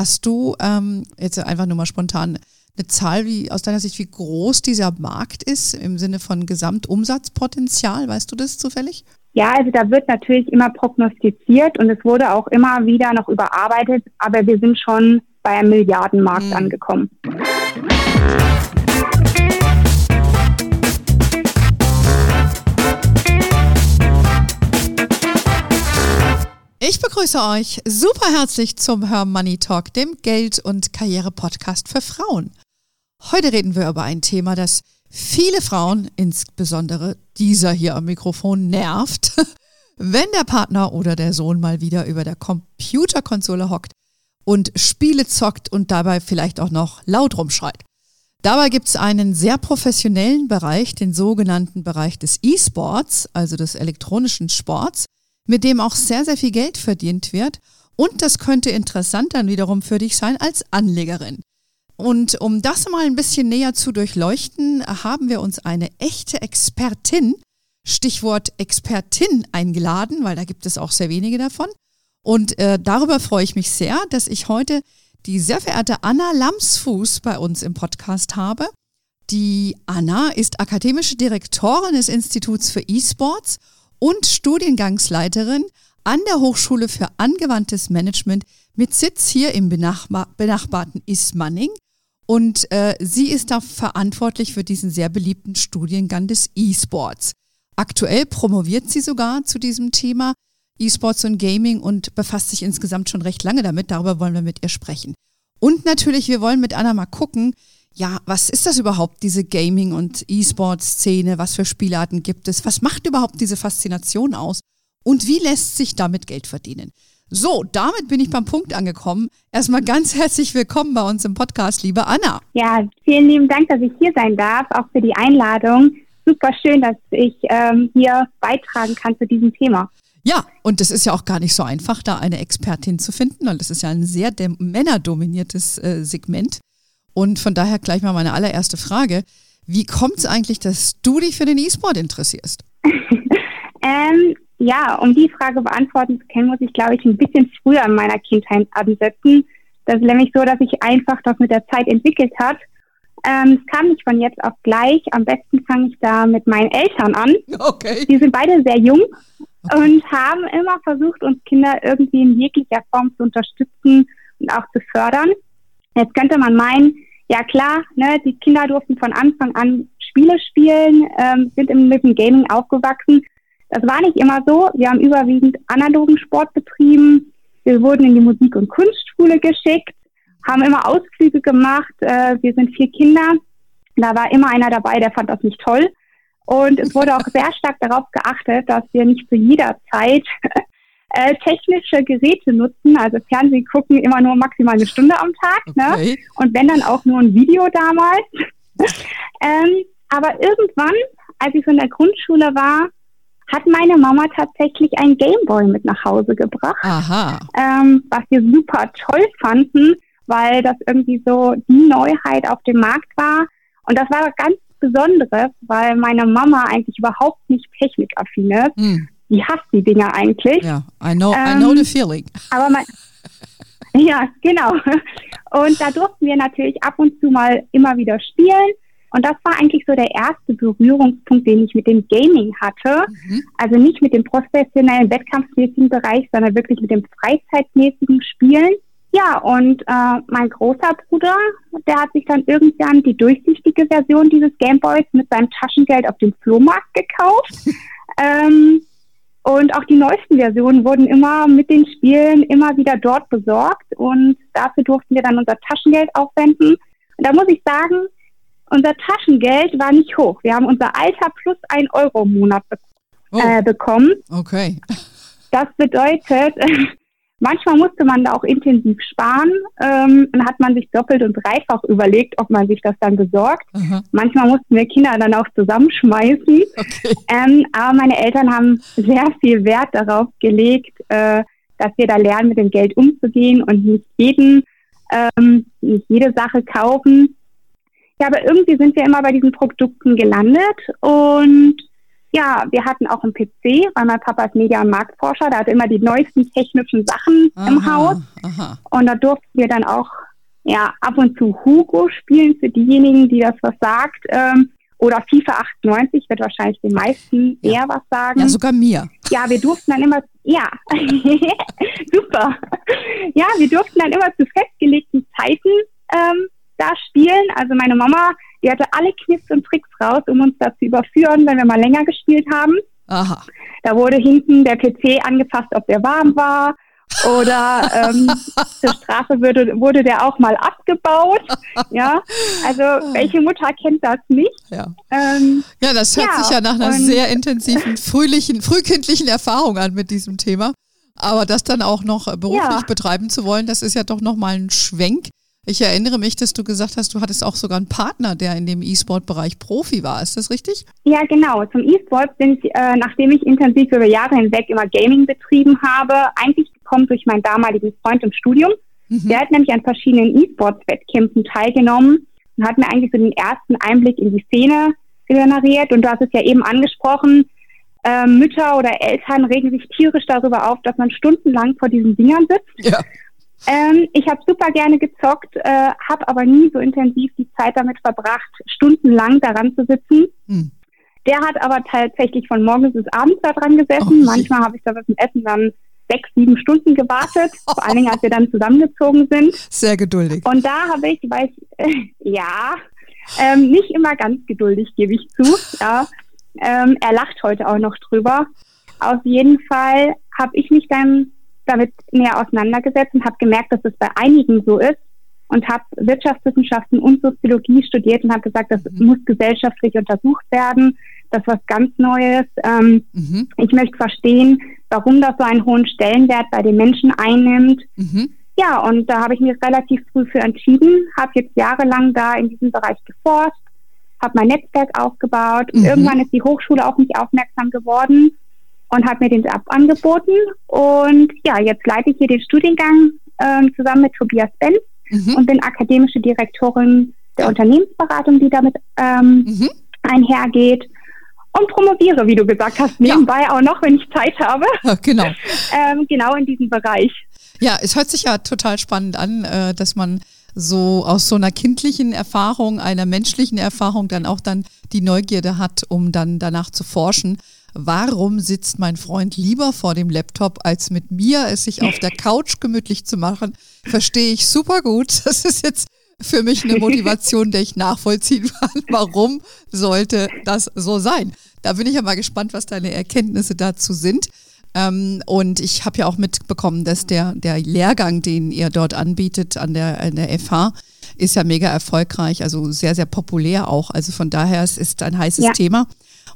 Hast du ähm, jetzt einfach nur mal spontan eine Zahl, wie aus deiner Sicht, wie groß dieser Markt ist im Sinne von Gesamtumsatzpotenzial? Weißt du das zufällig? Ja, also da wird natürlich immer prognostiziert und es wurde auch immer wieder noch überarbeitet, aber wir sind schon bei einem Milliardenmarkt mhm. angekommen. Ich begrüße euch super herzlich zum Her Money Talk, dem Geld- und Karriere-Podcast für Frauen. Heute reden wir über ein Thema, das viele Frauen, insbesondere dieser hier am Mikrofon, nervt, wenn der Partner oder der Sohn mal wieder über der Computerkonsole hockt und Spiele zockt und dabei vielleicht auch noch laut rumschreit. Dabei gibt es einen sehr professionellen Bereich, den sogenannten Bereich des E-Sports, also des elektronischen Sports, mit dem auch sehr, sehr viel Geld verdient wird. Und das könnte interessant dann wiederum für dich sein als Anlegerin. Und um das mal ein bisschen näher zu durchleuchten, haben wir uns eine echte Expertin, Stichwort Expertin, eingeladen, weil da gibt es auch sehr wenige davon. Und äh, darüber freue ich mich sehr, dass ich heute die sehr verehrte Anna Lamsfuß bei uns im Podcast habe. Die Anna ist akademische Direktorin des Instituts für E-Sports und Studiengangsleiterin an der Hochschule für angewandtes Management mit Sitz hier im benachbarten Ismaning. Und äh, sie ist da verantwortlich für diesen sehr beliebten Studiengang des E-Sports. Aktuell promoviert sie sogar zu diesem Thema E-Sports und Gaming und befasst sich insgesamt schon recht lange damit. Darüber wollen wir mit ihr sprechen. Und natürlich, wir wollen mit Anna mal gucken, ja, was ist das überhaupt, diese Gaming- und E-Sport-Szene? Was für Spielarten gibt es? Was macht überhaupt diese Faszination aus? Und wie lässt sich damit Geld verdienen? So, damit bin ich beim Punkt angekommen. Erstmal ganz herzlich willkommen bei uns im Podcast, liebe Anna. Ja, vielen lieben Dank, dass ich hier sein darf, auch für die Einladung. Super schön, dass ich ähm, hier beitragen kann zu diesem Thema. Ja, und es ist ja auch gar nicht so einfach, da eine Expertin zu finden, weil das ist ja ein sehr männerdominiertes äh, Segment. Und von daher gleich mal meine allererste Frage. Wie kommt es eigentlich, dass du dich für den E-Sport interessierst? ähm, ja, um die Frage beantworten zu können, muss ich, glaube ich, ein bisschen früher in meiner Kindheit ansetzen. Das ist nämlich so, dass sich einfach das mit der Zeit entwickelt hat. Ähm, es kam nicht von jetzt auf gleich. Am besten fange ich da mit meinen Eltern an. Okay. Die sind beide sehr jung okay. und haben immer versucht, uns Kinder irgendwie in jeglicher Form zu unterstützen und auch zu fördern. Jetzt könnte man meinen, ja klar, ne, die Kinder durften von Anfang an Spiele spielen, ähm, sind im, dem Gaming aufgewachsen. Das war nicht immer so. Wir haben überwiegend analogen Sport betrieben. Wir wurden in die Musik- und Kunstschule geschickt, haben immer Ausflüge gemacht. Äh, wir sind vier Kinder. Da war immer einer dabei, der fand das nicht toll. Und es wurde auch sehr stark darauf geachtet, dass wir nicht zu jeder Zeit äh, technische Geräte nutzen, also Fernsehen gucken immer nur maximal eine Stunde am Tag, ne? okay. ne? Und wenn dann auch nur ein Video damals. ähm, aber irgendwann, als ich so in der Grundschule war, hat meine Mama tatsächlich ein Gameboy mit nach Hause gebracht. Aha. Ähm, was wir super toll fanden, weil das irgendwie so die Neuheit auf dem Markt war. Und das war ganz Besonderes, weil meine Mama eigentlich überhaupt nicht technikaffin ist. Hm die hasst die Dinger eigentlich. Ja, I know, ähm, I know the feeling. Aber man, ja, genau. Und da durften wir natürlich ab und zu mal immer wieder spielen. Und das war eigentlich so der erste Berührungspunkt, den ich mit dem Gaming hatte. Mhm. Also nicht mit dem professionellen, wettkampfmäßigen Bereich, sondern wirklich mit dem freizeitmäßigen Spielen. Ja, und äh, mein großer Bruder, der hat sich dann irgendwann die durchsichtige Version dieses Gameboys mit seinem Taschengeld auf dem Flohmarkt gekauft. ähm, und auch die neuesten Versionen wurden immer mit den Spielen immer wieder dort besorgt und dafür durften wir dann unser Taschengeld aufwenden. Und da muss ich sagen, unser Taschengeld war nicht hoch. Wir haben unser Alter plus ein Euro im Monat be oh. äh, bekommen. Okay. Das bedeutet, Manchmal musste man da auch intensiv sparen. Ähm, dann hat man sich doppelt und dreifach überlegt, ob man sich das dann besorgt. Aha. Manchmal mussten wir Kinder dann auch zusammenschmeißen. Okay. Ähm, aber meine Eltern haben sehr viel Wert darauf gelegt, äh, dass wir da lernen, mit dem Geld umzugehen und nicht jeden, ähm, nicht jede Sache kaufen. Ja, aber irgendwie sind wir immer bei diesen Produkten gelandet und ja, wir hatten auch einen PC, weil mein Papa ist Media- und Marktforscher, der hat immer die neuesten technischen Sachen aha, im Haus. Aha. Und da durften wir dann auch ja, ab und zu Hugo spielen, für diejenigen, die das was sagt. Ähm, oder FIFA 98 wird wahrscheinlich den meisten ja. eher was sagen. Ja, sogar mir. Ja, wir durften dann immer, ja, super. Ja, wir durften dann immer zu festgelegten Zeiten ähm, da spielen. Also meine Mama, die hatte alle Kniffs und Tricks raus, um uns da zu überführen, wenn wir mal länger gespielt haben. Aha. Da wurde hinten der PC angepasst, ob der warm war. Oder ähm, zur Strafe würde, wurde der auch mal abgebaut. Ja, also welche Mutter kennt das nicht? Ja, ähm, ja das hört ja, sich ja nach einer sehr intensiven, frühlichen, frühkindlichen Erfahrung an mit diesem Thema. Aber das dann auch noch beruflich ja. betreiben zu wollen, das ist ja doch nochmal ein Schwenk. Ich erinnere mich, dass du gesagt hast, du hattest auch sogar einen Partner, der in dem E-Sport-Bereich Profi war. Ist das richtig? Ja, genau. Zum E-Sport bin ich, äh, nachdem ich intensiv über Jahre hinweg immer Gaming betrieben habe, eigentlich gekommen durch meinen damaligen Freund im Studium. Mhm. Der hat nämlich an verschiedenen E-Sports-Wettkämpfen teilgenommen und hat mir eigentlich so den ersten Einblick in die Szene generiert. Und du hast es ja eben angesprochen, äh, Mütter oder Eltern regen sich tierisch darüber auf, dass man stundenlang vor diesen Dingern sitzt. Ja. Ähm, ich habe super gerne gezockt, äh, habe aber nie so intensiv die Zeit damit verbracht, stundenlang daran zu sitzen. Hm. Der hat aber tatsächlich von morgens bis abends daran gesessen. Oh, Manchmal habe ich da mit dem Essen dann sechs, sieben Stunden gewartet, vor allen Dingen, als wir dann zusammengezogen sind. Sehr geduldig. Und da habe ich, weiß, äh, ja, ähm, nicht immer ganz geduldig, gebe ich zu. Ja. Ähm, er lacht heute auch noch drüber. Auf jeden Fall habe ich mich dann damit näher auseinandergesetzt und habe gemerkt, dass es bei einigen so ist und habe Wirtschaftswissenschaften und Soziologie studiert und habe gesagt, das mhm. muss gesellschaftlich untersucht werden. Das ist was ganz Neues. Ähm, mhm. Ich möchte verstehen, warum das so einen hohen Stellenwert bei den Menschen einnimmt. Mhm. Ja, und da habe ich mich relativ früh für entschieden, habe jetzt jahrelang da in diesem Bereich geforscht, habe mein Netzwerk aufgebaut und mhm. irgendwann ist die Hochschule auf mich aufmerksam geworden und hat mir den Job angeboten. Und ja, jetzt leite ich hier den Studiengang ähm, zusammen mit Tobias Benz mhm. und bin akademische Direktorin der Unternehmensberatung, die damit ähm, mhm. einhergeht. Und promoviere, wie du gesagt hast, nebenbei ja. auch noch, wenn ich Zeit habe. Ja, genau. ähm, genau in diesem Bereich. Ja, es hört sich ja total spannend an, äh, dass man so aus so einer kindlichen Erfahrung, einer menschlichen Erfahrung dann auch dann die Neugierde hat, um dann danach zu forschen warum sitzt mein Freund lieber vor dem Laptop, als mit mir es sich auf der Couch gemütlich zu machen, verstehe ich super gut. Das ist jetzt für mich eine Motivation, der ich nachvollziehen kann. Warum sollte das so sein? Da bin ich ja mal gespannt, was deine Erkenntnisse dazu sind. Ähm, und ich habe ja auch mitbekommen, dass der, der Lehrgang, den ihr dort anbietet an der, an der FH, ist ja mega erfolgreich, also sehr, sehr populär auch. Also von daher, es ist ein heißes ja. Thema.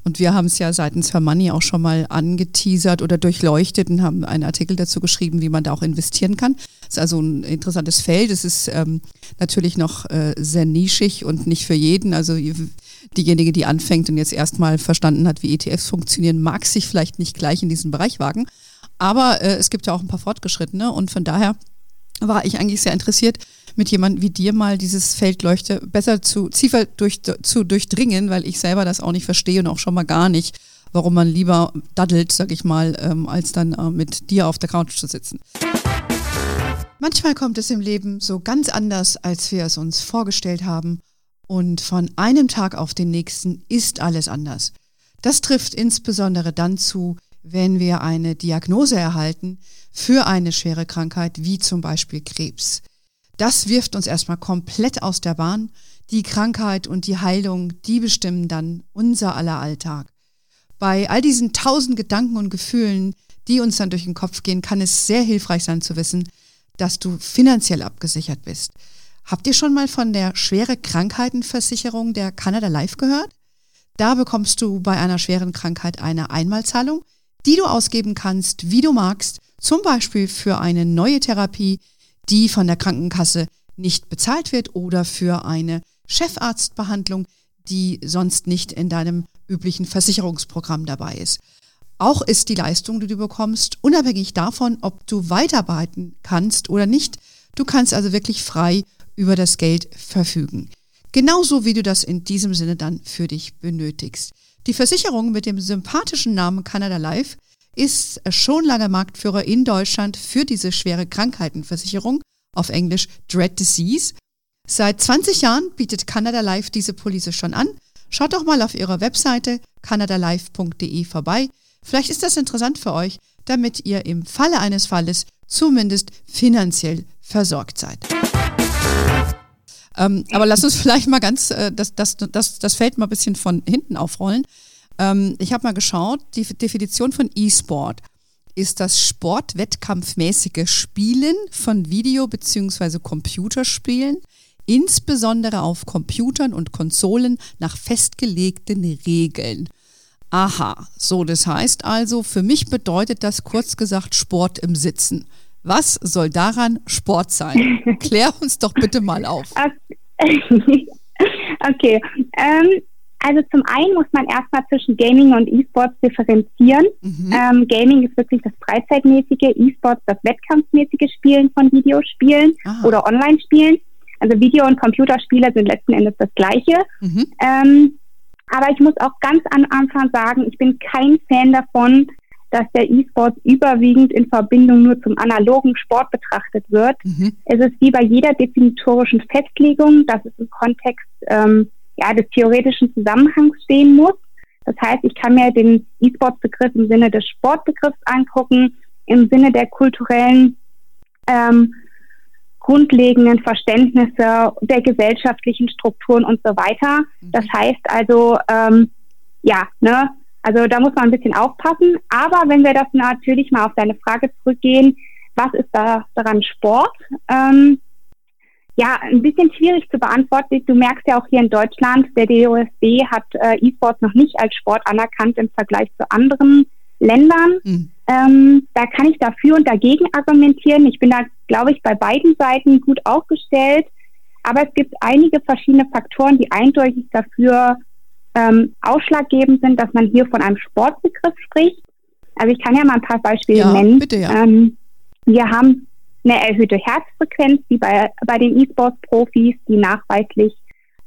Und wir haben es ja seitens Her Money auch schon mal angeteasert oder durchleuchtet und haben einen Artikel dazu geschrieben, wie man da auch investieren kann. Das ist also ein interessantes Feld. Es ist ähm, natürlich noch äh, sehr nischig und nicht für jeden. Also diejenige, die anfängt und jetzt erstmal verstanden hat, wie ETFs funktionieren, mag sich vielleicht nicht gleich in diesen Bereich wagen. Aber äh, es gibt ja auch ein paar Fortgeschrittene und von daher war ich eigentlich sehr interessiert, mit jemandem wie dir mal dieses Feldleuchte besser zu, tiefer durch, zu durchdringen, weil ich selber das auch nicht verstehe und auch schon mal gar nicht, warum man lieber daddelt, sag ich mal, ähm, als dann äh, mit dir auf der Couch zu sitzen. Manchmal kommt es im Leben so ganz anders, als wir es uns vorgestellt haben. Und von einem Tag auf den nächsten ist alles anders. Das trifft insbesondere dann zu, wenn wir eine Diagnose erhalten für eine schwere Krankheit wie zum Beispiel Krebs. Das wirft uns erstmal komplett aus der Bahn. Die Krankheit und die Heilung, die bestimmen dann unser aller Alltag. Bei all diesen tausend Gedanken und Gefühlen, die uns dann durch den Kopf gehen, kann es sehr hilfreich sein zu wissen, dass du finanziell abgesichert bist. Habt ihr schon mal von der schwere Krankheitenversicherung der Canada Life gehört? Da bekommst du bei einer schweren Krankheit eine Einmalzahlung, die du ausgeben kannst, wie du magst, zum Beispiel für eine neue Therapie, die von der Krankenkasse nicht bezahlt wird oder für eine Chefarztbehandlung, die sonst nicht in deinem üblichen Versicherungsprogramm dabei ist. Auch ist die Leistung, die du bekommst, unabhängig davon, ob du weiterarbeiten kannst oder nicht. Du kannst also wirklich frei über das Geld verfügen. Genauso wie du das in diesem Sinne dann für dich benötigst. Die Versicherung mit dem sympathischen Namen Canada Life ist schon lange Marktführer in Deutschland für diese schwere Krankheitenversicherung, auf Englisch Dread Disease. Seit 20 Jahren bietet Canada Life diese Police schon an. Schaut doch mal auf ihrer Webseite canadalife.de vorbei. Vielleicht ist das interessant für euch, damit ihr im Falle eines Falles zumindest finanziell versorgt seid. Ähm, aber lass uns vielleicht mal ganz äh, das, das, das, das Feld mal ein bisschen von hinten aufrollen. Ähm, ich habe mal geschaut, die Definition von E-Sport ist das sportwettkampfmäßige Spielen von Video- bzw. Computerspielen, insbesondere auf Computern und Konsolen nach festgelegten Regeln. Aha, so das heißt also, für mich bedeutet das kurz gesagt Sport im Sitzen. Was soll daran Sport sein? Klär uns doch bitte mal auf. okay, ähm, also zum einen muss man erstmal zwischen Gaming und E-Sports differenzieren. Mhm. Ähm, Gaming ist wirklich das freizeitmäßige, E-Sports das wettkampfmäßige Spielen von Videospielen Aha. oder Online-Spielen. Also Video- und Computerspiele sind letzten Endes das Gleiche. Mhm. Ähm, aber ich muss auch ganz am Anfang sagen, ich bin kein Fan davon, dass der E-Sport überwiegend in Verbindung nur zum analogen Sport betrachtet wird. Mhm. Es ist wie bei jeder definitorischen Festlegung, dass es im Kontext ähm, ja, des theoretischen Zusammenhangs stehen muss. Das heißt, ich kann mir den E-Sport-Begriff im Sinne des Sportbegriffs angucken, im Sinne der kulturellen ähm, grundlegenden Verständnisse der gesellschaftlichen Strukturen und so weiter. Mhm. Das heißt also, ähm, ja, ne, also da muss man ein bisschen aufpassen. Aber wenn wir das natürlich mal auf deine Frage zurückgehen, was ist da daran Sport? Ähm, ja, ein bisschen schwierig zu beantworten. Du merkst ja auch hier in Deutschland, der DOSB hat äh, E-Sports noch nicht als Sport anerkannt im Vergleich zu anderen Ländern. Mhm. Ähm, da kann ich dafür und dagegen argumentieren. Ich bin da, glaube ich, bei beiden Seiten gut aufgestellt. Aber es gibt einige verschiedene Faktoren, die eindeutig dafür ähm, ausschlaggebend sind, dass man hier von einem Sportbegriff spricht. Also ich kann ja mal ein paar Beispiele ja, nennen. Bitte, ja. Ähm, wir haben eine erhöhte Herzfrequenz, wie bei, bei den E-Sports-Profis, die nachweislich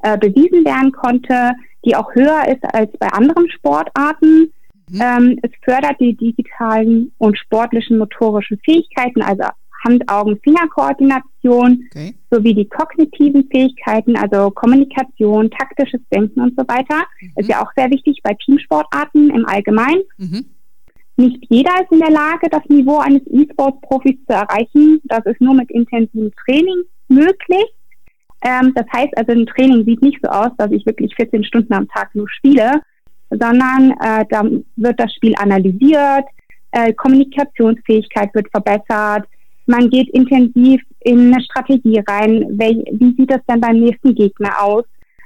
äh, bewiesen werden konnte, die auch höher ist als bei anderen Sportarten. Mhm. Ähm, es fördert die digitalen und sportlichen motorischen Fähigkeiten, also Hand-Augen-Finger-Koordination okay. sowie die kognitiven Fähigkeiten, also Kommunikation, taktisches Denken und so weiter. Mhm. Ist ja auch sehr wichtig bei Teamsportarten im Allgemeinen. Mhm. Nicht jeder ist in der Lage, das Niveau eines E-Sports-Profis zu erreichen. Das ist nur mit intensivem Training möglich. Ähm, das heißt also, ein Training sieht nicht so aus, dass ich wirklich 14 Stunden am Tag nur spiele, sondern äh, da wird das Spiel analysiert, äh, Kommunikationsfähigkeit wird verbessert, man geht intensiv in eine Strategie rein. Wel wie sieht das denn beim nächsten Gegner aus?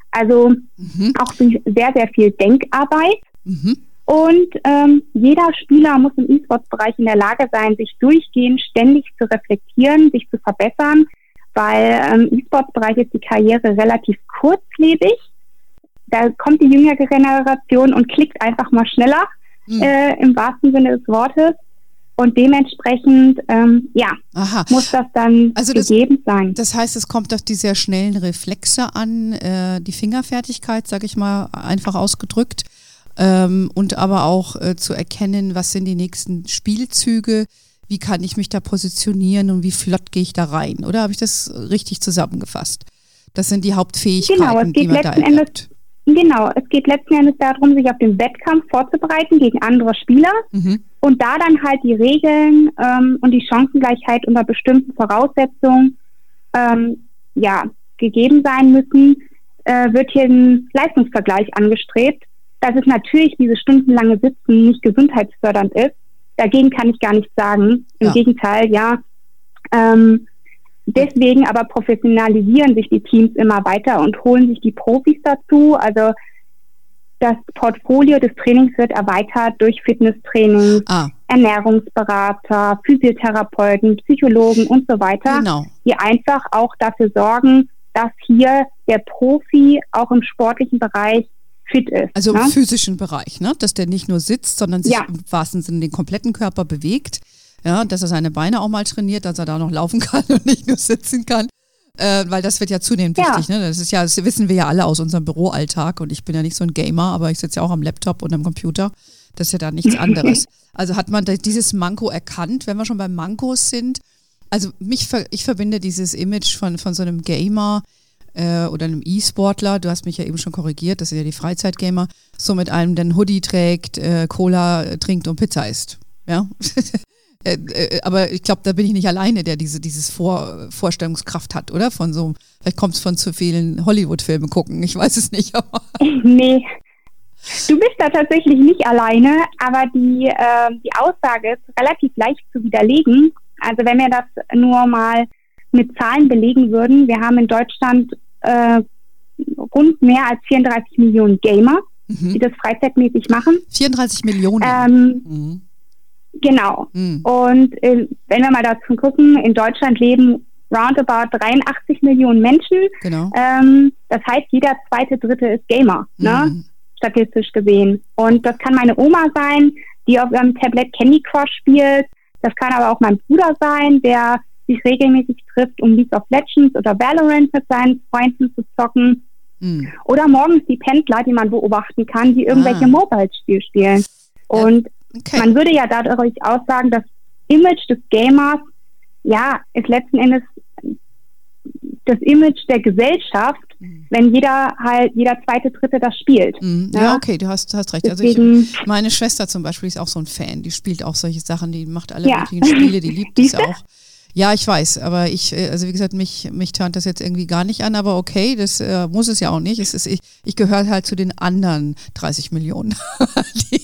Also mhm. auch sehr, sehr viel Denkarbeit. Mhm. Und ähm, jeder Spieler muss im E-Sports-Bereich in der Lage sein, sich durchgehend ständig zu reflektieren, sich zu verbessern, weil im ähm, E-Sports-Bereich ist die Karriere relativ kurzlebig. Da kommt die jüngere Generation und klickt einfach mal schneller, mhm. äh, im wahrsten Sinne des Wortes. Und dementsprechend, ähm, ja, Aha. muss das dann also das, gegeben sein. Das heißt, es kommt auf die sehr schnellen Reflexe an, äh, die Fingerfertigkeit, sage ich mal, einfach ausgedrückt. Ähm, und aber auch äh, zu erkennen, was sind die nächsten Spielzüge, wie kann ich mich da positionieren und wie flott gehe ich da rein. Oder habe ich das richtig zusammengefasst? Das sind die Hauptfähigkeiten, genau, die man da. Endes Genau, es geht letzten Endes darum, sich auf den Wettkampf vorzubereiten gegen andere Spieler mhm. und da dann halt die Regeln ähm, und die Chancengleichheit unter bestimmten Voraussetzungen ähm, ja, gegeben sein müssen, äh, wird hier ein Leistungsvergleich angestrebt. Dass es natürlich diese stundenlange Sitzen nicht gesundheitsfördernd ist, dagegen kann ich gar nichts sagen. Im ja. Gegenteil, ja. Ähm, Deswegen aber professionalisieren sich die Teams immer weiter und holen sich die Profis dazu. Also das Portfolio des Trainings wird erweitert durch Fitnesstraining, ah. Ernährungsberater, Physiotherapeuten, Psychologen und so weiter, genau. die einfach auch dafür sorgen, dass hier der Profi auch im sportlichen Bereich fit ist. Also ne? im physischen Bereich, ne? dass der nicht nur sitzt, sondern sich ja. im wahrsten Sinne den kompletten Körper bewegt ja, dass er seine Beine auch mal trainiert, dass er da noch laufen kann und nicht nur sitzen kann. Äh, weil das wird ja zunehmend ja. wichtig. Ne? Das ist ja, das wissen wir ja alle aus unserem Büroalltag und ich bin ja nicht so ein Gamer, aber ich sitze ja auch am Laptop und am Computer. Das ist ja da nichts anderes. also hat man dieses Manko erkannt, wenn wir schon beim Mankos sind. Also mich, ich verbinde dieses Image von, von so einem Gamer äh, oder einem E-Sportler, du hast mich ja eben schon korrigiert, das sind ja die Freizeitgamer, so mit einem, der einen Hoodie trägt, äh, Cola trinkt und Pizza isst. Ja. Äh, äh, aber ich glaube, da bin ich nicht alleine, der diese dieses Vor Vorstellungskraft hat, oder? Von so, vielleicht kommt es von zu vielen Hollywood-Filmen gucken, ich weiß es nicht. Nee. Du bist da tatsächlich nicht alleine, aber die, äh, die Aussage ist relativ leicht zu widerlegen. Also wenn wir das nur mal mit Zahlen belegen würden, wir haben in Deutschland äh, rund mehr als 34 Millionen Gamer, mhm. die das freizeitmäßig machen. 34 Millionen. Ähm, mhm. Genau. Mhm. Und äh, wenn wir mal dazu gucken, in Deutschland leben roundabout 83 Millionen Menschen. Genau. Ähm, das heißt, jeder zweite, dritte ist Gamer, ne? Mhm. statistisch gesehen. Und das kann meine Oma sein, die auf ihrem Tablet Candy Crush spielt. Das kann aber auch mein Bruder sein, der sich regelmäßig trifft, um League of Legends oder Valorant mit seinen Freunden zu zocken. Mhm. Oder morgens die Pendler, die man beobachten kann, die irgendwelche ah. Mobile-Spiele spielen. Und okay. man würde ja dadurch aussagen, das Image des Gamers, ja, ist letzten Endes das Image der Gesellschaft, mhm. wenn jeder halt, jeder zweite, dritte das spielt. Mhm. Ja? ja? okay, du hast, hast recht. Deswegen, also ich, meine Schwester zum Beispiel ist auch so ein Fan, die spielt auch solche Sachen, die macht alle ja. möglichen Spiele, die liebt es auch. Ja, ich weiß, aber ich, äh, also wie gesagt, mich, mich tönt das jetzt irgendwie gar nicht an, aber okay, das äh, muss es ja auch nicht. Es ist, ich, ich gehöre halt zu den anderen 30 Millionen, die,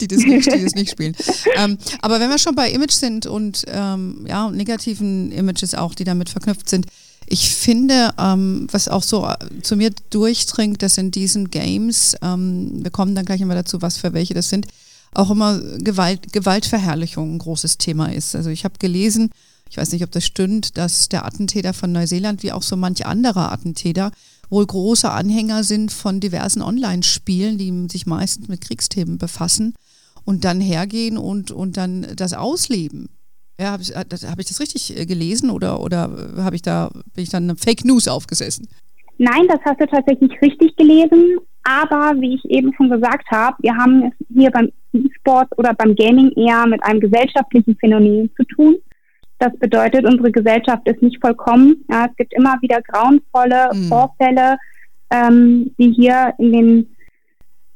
die, das, nicht, die das nicht spielen. Ähm, aber wenn wir schon bei Image sind und ähm, ja, negativen Images auch, die damit verknüpft sind, ich finde, ähm, was auch so äh, zu mir durchdringt, dass in diesen Games, ähm, wir kommen dann gleich immer dazu, was für welche das sind, auch immer Gewalt, Gewaltverherrlichung ein großes Thema ist. Also ich habe gelesen, ich weiß nicht, ob das stimmt, dass der Attentäter von Neuseeland wie auch so manch anderer Attentäter wohl große Anhänger sind von diversen Online-Spielen, die sich meistens mit Kriegsthemen befassen und dann hergehen und, und dann das ausleben. Ja, habe ich, hab ich das richtig äh, gelesen oder, oder habe ich da, bin ich dann Fake News aufgesessen? Nein, das hast du tatsächlich richtig gelesen. Aber wie ich eben schon gesagt habe, wir haben es hier beim E-Sport oder beim Gaming eher mit einem gesellschaftlichen Phänomen zu tun. Das bedeutet, unsere Gesellschaft ist nicht vollkommen. Ja, es gibt immer wieder grauenvolle mhm. Vorfälle, ähm, die hier in den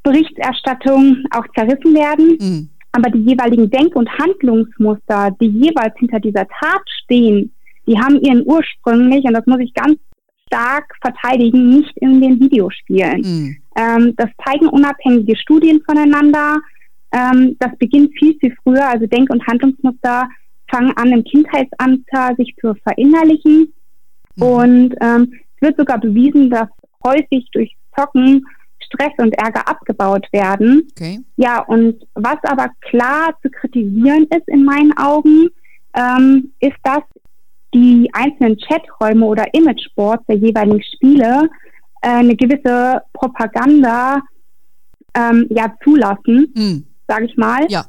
Berichterstattungen auch zerrissen werden. Mhm. Aber die jeweiligen Denk- und Handlungsmuster, die jeweils hinter dieser Tat stehen, die haben ihren ursprünglich, und das muss ich ganz stark verteidigen, nicht in den Videospielen. Mhm. Ähm, das zeigen unabhängige Studien voneinander. Ähm, das beginnt viel, viel früher. Also Denk- und Handlungsmuster fangen an, im Kindheitsalter sich zu verinnerlichen. Mhm. Und ähm, es wird sogar bewiesen, dass häufig durch Zocken Stress und Ärger abgebaut werden. Okay. Ja, und was aber klar zu kritisieren ist in meinen Augen, ähm, ist, dass die einzelnen Chaträume oder Imageboards der jeweiligen Spiele äh, eine gewisse Propaganda ähm, ja zulassen, mhm. sage ich mal. Ja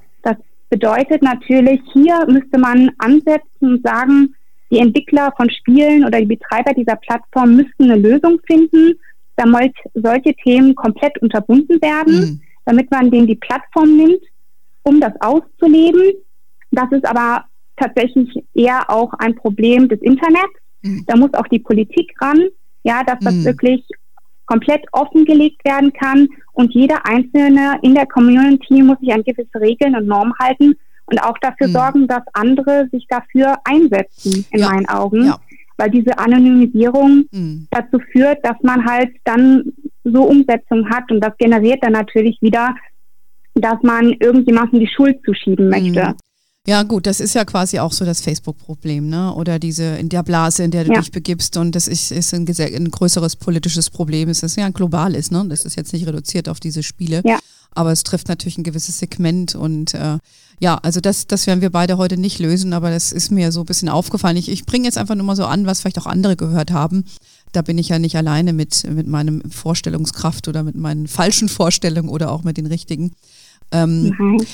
bedeutet natürlich, hier müsste man ansetzen und sagen, die Entwickler von Spielen oder die Betreiber dieser Plattform müssten eine Lösung finden, damit solche Themen komplett unterbunden werden, mhm. damit man denen die Plattform nimmt, um das auszuleben. Das ist aber tatsächlich eher auch ein Problem des Internets. Mhm. Da muss auch die Politik ran, ja, dass das mhm. wirklich komplett offengelegt werden kann und jeder Einzelne in der Community muss sich an gewisse Regeln und Normen halten und auch dafür mhm. sorgen, dass andere sich dafür einsetzen, in ja. meinen Augen. Ja. Weil diese Anonymisierung mhm. dazu führt, dass man halt dann so Umsetzung hat und das generiert dann natürlich wieder, dass man irgendjemandem die Schuld zuschieben möchte. Mhm. Ja, gut, das ist ja quasi auch so das Facebook-Problem, ne? Oder diese in der Blase, in der du ja. dich begibst und das ist, ist ein, ein, größeres politisches Problem. Es ist ja ein globales, ne? Das ist jetzt nicht reduziert auf diese Spiele. Ja. Aber es trifft natürlich ein gewisses Segment und äh, ja, also das, das werden wir beide heute nicht lösen, aber das ist mir so ein bisschen aufgefallen. Ich, ich bringe jetzt einfach nur mal so an, was vielleicht auch andere gehört haben. Da bin ich ja nicht alleine mit, mit meinem Vorstellungskraft oder mit meinen falschen Vorstellungen oder auch mit den richtigen. Ähm, mhm.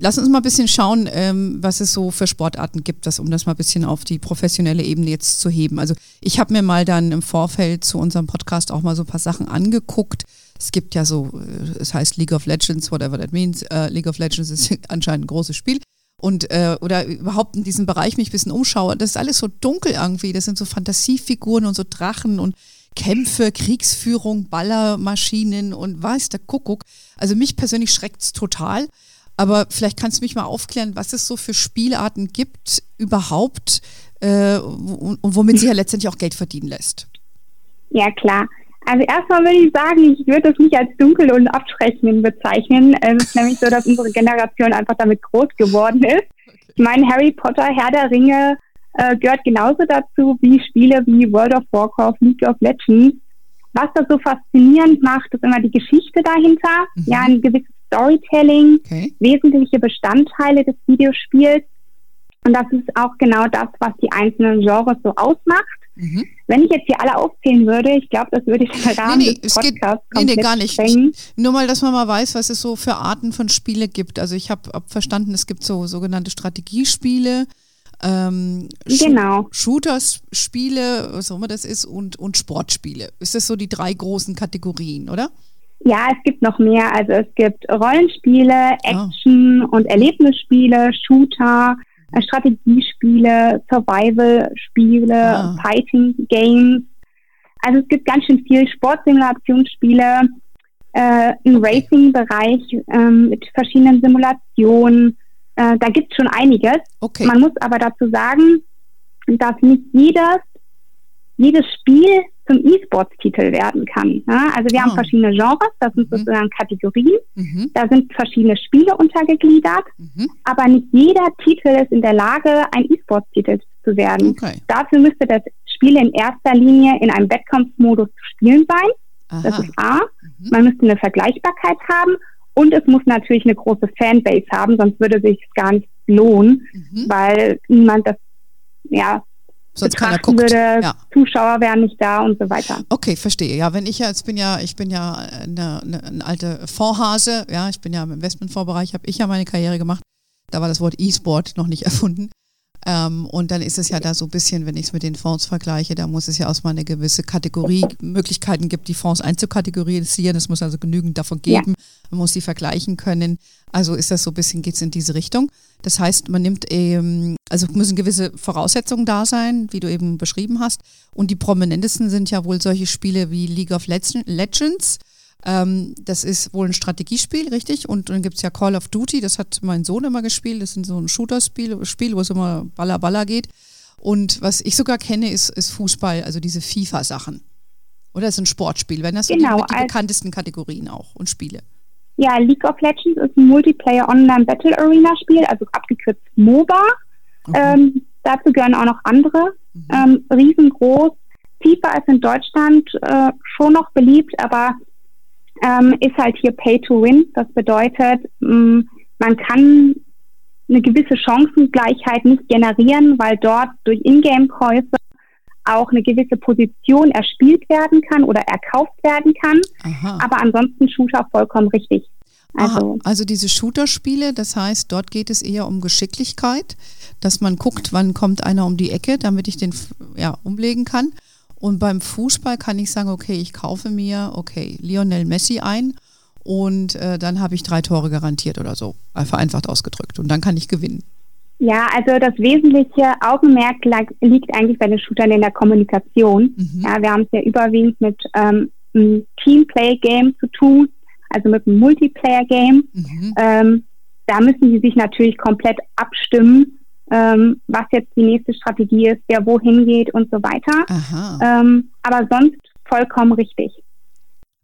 Lass uns mal ein bisschen schauen, ähm, was es so für Sportarten gibt, das, um das mal ein bisschen auf die professionelle Ebene jetzt zu heben. Also ich habe mir mal dann im Vorfeld zu unserem Podcast auch mal so ein paar Sachen angeguckt. Es gibt ja so, äh, es heißt League of Legends, whatever that means. Uh, League of Legends ist anscheinend ein großes Spiel und äh, oder überhaupt in diesem Bereich mich ein bisschen umschaue, das ist alles so dunkel irgendwie. Das sind so Fantasiefiguren und so Drachen und Kämpfe, Kriegsführung, Ballermaschinen und weiß der Kuckuck. Also mich persönlich schreckt es total. Aber vielleicht kannst du mich mal aufklären, was es so für Spielarten gibt überhaupt äh, und womit sich ja letztendlich auch Geld verdienen lässt. Ja, klar. Also erstmal würde ich sagen, ich würde es nicht als dunkel und abschreckend bezeichnen. Es ist nämlich so, dass unsere Generation einfach damit groß geworden ist. Ich meine, Harry Potter, Herr der Ringe äh, gehört genauso dazu wie Spiele wie World of Warcraft, League of Legends. Was das so faszinierend macht, ist immer die Geschichte dahinter. Mhm. Ja, ein gewisses Storytelling, okay. wesentliche Bestandteile des Videospiels. Und das ist auch genau das, was die einzelnen Genres so ausmacht. Mhm. Wenn ich jetzt hier alle aufzählen würde, ich glaube, das würde ich den Rahmen nee, nee, des Podcasts geht, nee, nee, gar nicht. Sprengen. Nur mal, dass man mal weiß, was es so für Arten von Spiele gibt. Also ich habe hab verstanden, es gibt so sogenannte Strategiespiele, ähm, genau. Shooters-Spiele, was auch immer das ist, und, und Sportspiele. Ist das so die drei großen Kategorien, oder? Ja, es gibt noch mehr. Also es gibt Rollenspiele, ah. Action- oh. und Erlebnisspiele, Shooter, äh, Strategiespiele, Survival-Spiele, ah. Fighting-Games. Also es gibt ganz schön viel Sportsimulationsspiele, äh, im Racing-Bereich ähm, mit verschiedenen Simulationen. Äh, da gibt es schon einiges. Okay. Man muss aber dazu sagen, dass nicht jedes, jedes Spiel zum E-Sports-Titel werden kann. Ja? Also wir oh. haben ah. verschiedene Genres, das sind mhm. sozusagen Kategorien. Mhm. Da sind verschiedene Spiele untergegliedert, mhm. aber nicht jeder Titel ist in der Lage, ein E-Sports-Titel zu werden. Okay. Dafür müsste das Spiel in erster Linie in einem Wettkampfmodus zu spielen sein. Aha. Das ist A. Mhm. Man müsste eine Vergleichbarkeit haben und es muss natürlich eine große Fanbase haben, sonst würde sich gar nicht lohnen, mhm. weil niemand das ja sonst keiner guckt. würde, ja. Zuschauer wären nicht da und so weiter. Okay, verstehe. Ja, wenn ich ja, jetzt bin ja, ich bin ja eine, eine, eine alte Fondshase, ja, ich bin ja im Investmentfondsbereich, habe ich ja meine Karriere gemacht. Da war das Wort E-Sport noch nicht erfunden. Ähm, und dann ist es ja da so ein bisschen, wenn ich es mit den Fonds vergleiche, da muss es ja auch mal eine gewisse Kategorie, Möglichkeiten gibt, die Fonds einzukategorisieren. Es muss also genügend davon geben. Ja. Man muss sie vergleichen können. Also ist das so ein bisschen, geht es in diese Richtung. Das heißt, man nimmt eben, also müssen gewisse Voraussetzungen da sein, wie du eben beschrieben hast. Und die prominentesten sind ja wohl solche Spiele wie League of Legends ähm, das ist wohl ein Strategiespiel, richtig? Und dann gibt es ja Call of Duty, das hat mein Sohn immer gespielt. Das ist so ein Shooter-Spiel, Spiel, wo es immer Baller Baller geht. Und was ich sogar kenne, ist, ist Fußball, also diese FIFA-Sachen. Oder es ist ein Sportspiel, wenn das genau, die, die bekanntesten Kategorien auch und Spiele. Ja, League of Legends ist ein Multiplayer Online Battle Arena Spiel, also abgekürzt MOBA. Okay. Ähm, dazu gehören auch noch andere. Mhm. Ähm, riesengroß. FIFA ist in Deutschland äh, schon noch beliebt, aber ähm, ist halt hier Pay to Win. Das bedeutet, mm, man kann eine gewisse Chancengleichheit nicht generieren, weil dort durch Ingame-Käufe auch eine gewisse Position erspielt werden kann oder erkauft werden kann. Aha. Aber ansonsten Shooter vollkommen richtig. Also, Aha, also diese Shooter-Spiele, das heißt, dort geht es eher um Geschicklichkeit, dass man guckt, wann kommt einer um die Ecke, damit ich den ja, umlegen kann. Und beim Fußball kann ich sagen, okay, ich kaufe mir, okay, Lionel Messi ein und äh, dann habe ich drei Tore garantiert oder so, vereinfacht ausgedrückt. Und dann kann ich gewinnen. Ja, also das wesentliche Augenmerk liegt eigentlich bei den Shootern in der Kommunikation. Mhm. Ja, wir haben es ja überwiegend mit ähm, einem Teamplay-Game zu tun, also mit einem Multiplayer-Game. Mhm. Ähm, da müssen sie sich natürlich komplett abstimmen ähm, was jetzt die nächste Strategie ist, wer wohin geht und so weiter. Ähm, aber sonst vollkommen richtig.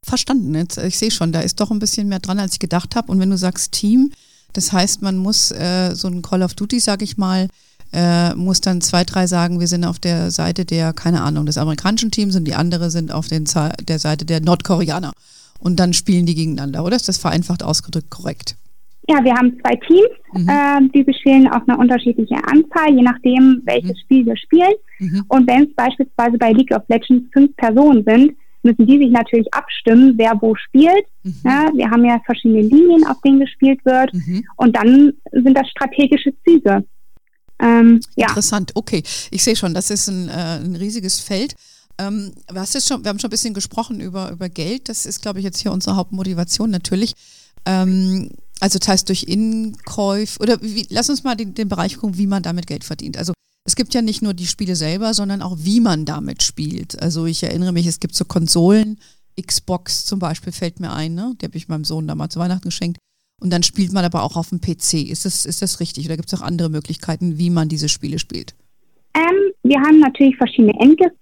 Verstanden. Jetzt, ich sehe schon, da ist doch ein bisschen mehr dran, als ich gedacht habe. Und wenn du sagst Team, das heißt, man muss äh, so ein Call of Duty, sag ich mal, äh, muss dann zwei, drei sagen, wir sind auf der Seite der, keine Ahnung, des amerikanischen Teams und die andere sind auf den, der Seite der Nordkoreaner. Und dann spielen die gegeneinander, oder? Ist das vereinfacht ausgedrückt korrekt? Ja, wir haben zwei Teams, mhm. äh, die bestehen aus einer unterschiedlichen Anzahl, je nachdem, welches mhm. Spiel wir spielen. Mhm. Und wenn es beispielsweise bei League of Legends fünf Personen sind, müssen die sich natürlich abstimmen, wer wo spielt. Mhm. Ja, wir haben ja verschiedene Linien, auf denen gespielt wird. Mhm. Und dann sind das strategische Züge. Ähm, ja. Interessant, okay. Ich sehe schon, das ist ein, äh, ein riesiges Feld. Ähm, hast schon, wir haben schon ein bisschen gesprochen über, über Geld. Das ist, glaube ich, jetzt hier unsere Hauptmotivation natürlich. Ähm, also das heißt durch Inkäuf oder wie, lass uns mal den, den Bereich gucken, wie man damit Geld verdient. Also es gibt ja nicht nur die Spiele selber, sondern auch wie man damit spielt. Also ich erinnere mich, es gibt so Konsolen, Xbox zum Beispiel fällt mir ein, ne? Die habe ich meinem Sohn damals zu Weihnachten geschenkt. Und dann spielt man aber auch auf dem PC. Ist das, ist das richtig? Oder gibt es auch andere Möglichkeiten, wie man diese Spiele spielt? Ähm, wir haben natürlich verschiedene Endgeräte.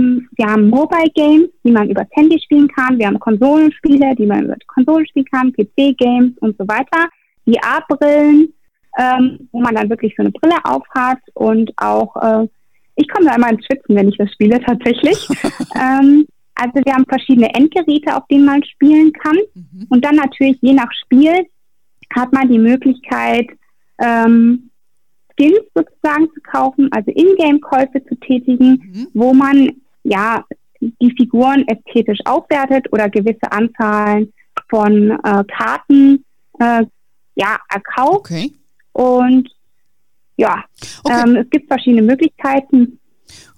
Ähm, wir haben Mobile Games, die man über das Handy spielen kann. Wir haben Konsolenspiele, die man über Konsolen spielen kann, PC-Games und so weiter. VR-Brillen, ähm, wo man dann wirklich so eine Brille aufhat und auch, äh, ich komme da immer ins Schwitzen, wenn ich das spiele tatsächlich. ähm, also wir haben verschiedene Endgeräte, auf denen man spielen kann. Mhm. Und dann natürlich je nach Spiel hat man die Möglichkeit, ähm, Skins sozusagen zu kaufen, also Ingame-Käufe zu tätigen, mhm. wo man ja die Figuren ästhetisch aufwertet oder gewisse Anzahlen von äh, Karten äh, ja erkauft. Okay. Und ja, okay. ähm, es gibt verschiedene Möglichkeiten.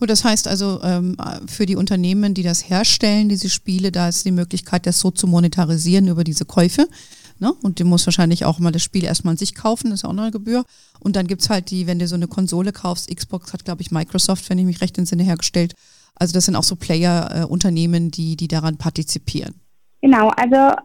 Und das heißt also, ähm, für die Unternehmen, die das herstellen, diese Spiele, da ist die Möglichkeit, das so zu monetarisieren über diese Käufe. Ne? Und du musst wahrscheinlich auch mal das Spiel erstmal an sich kaufen, das ist auch noch eine Gebühr. Und dann gibt es halt die, wenn du so eine Konsole kaufst, Xbox hat, glaube ich, Microsoft, wenn ich mich recht entsinne, hergestellt. Also das sind auch so Player-Unternehmen, äh, die, die daran partizipieren. Genau, also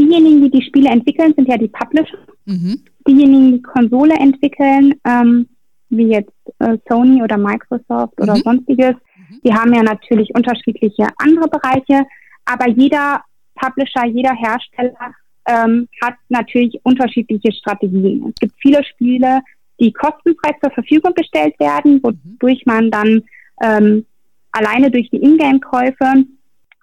diejenigen, die die Spiele entwickeln, sind ja die Publisher. Mhm. Diejenigen, die Konsole entwickeln, ähm, wie jetzt äh, Sony oder Microsoft oder mhm. sonstiges, mhm. die haben ja natürlich unterschiedliche andere Bereiche, aber jeder Publisher, jeder Hersteller ähm, hat natürlich unterschiedliche Strategien. Es gibt viele Spiele, die kostenfrei zur Verfügung gestellt werden, wodurch man dann ähm, alleine durch die Ingame-Käufe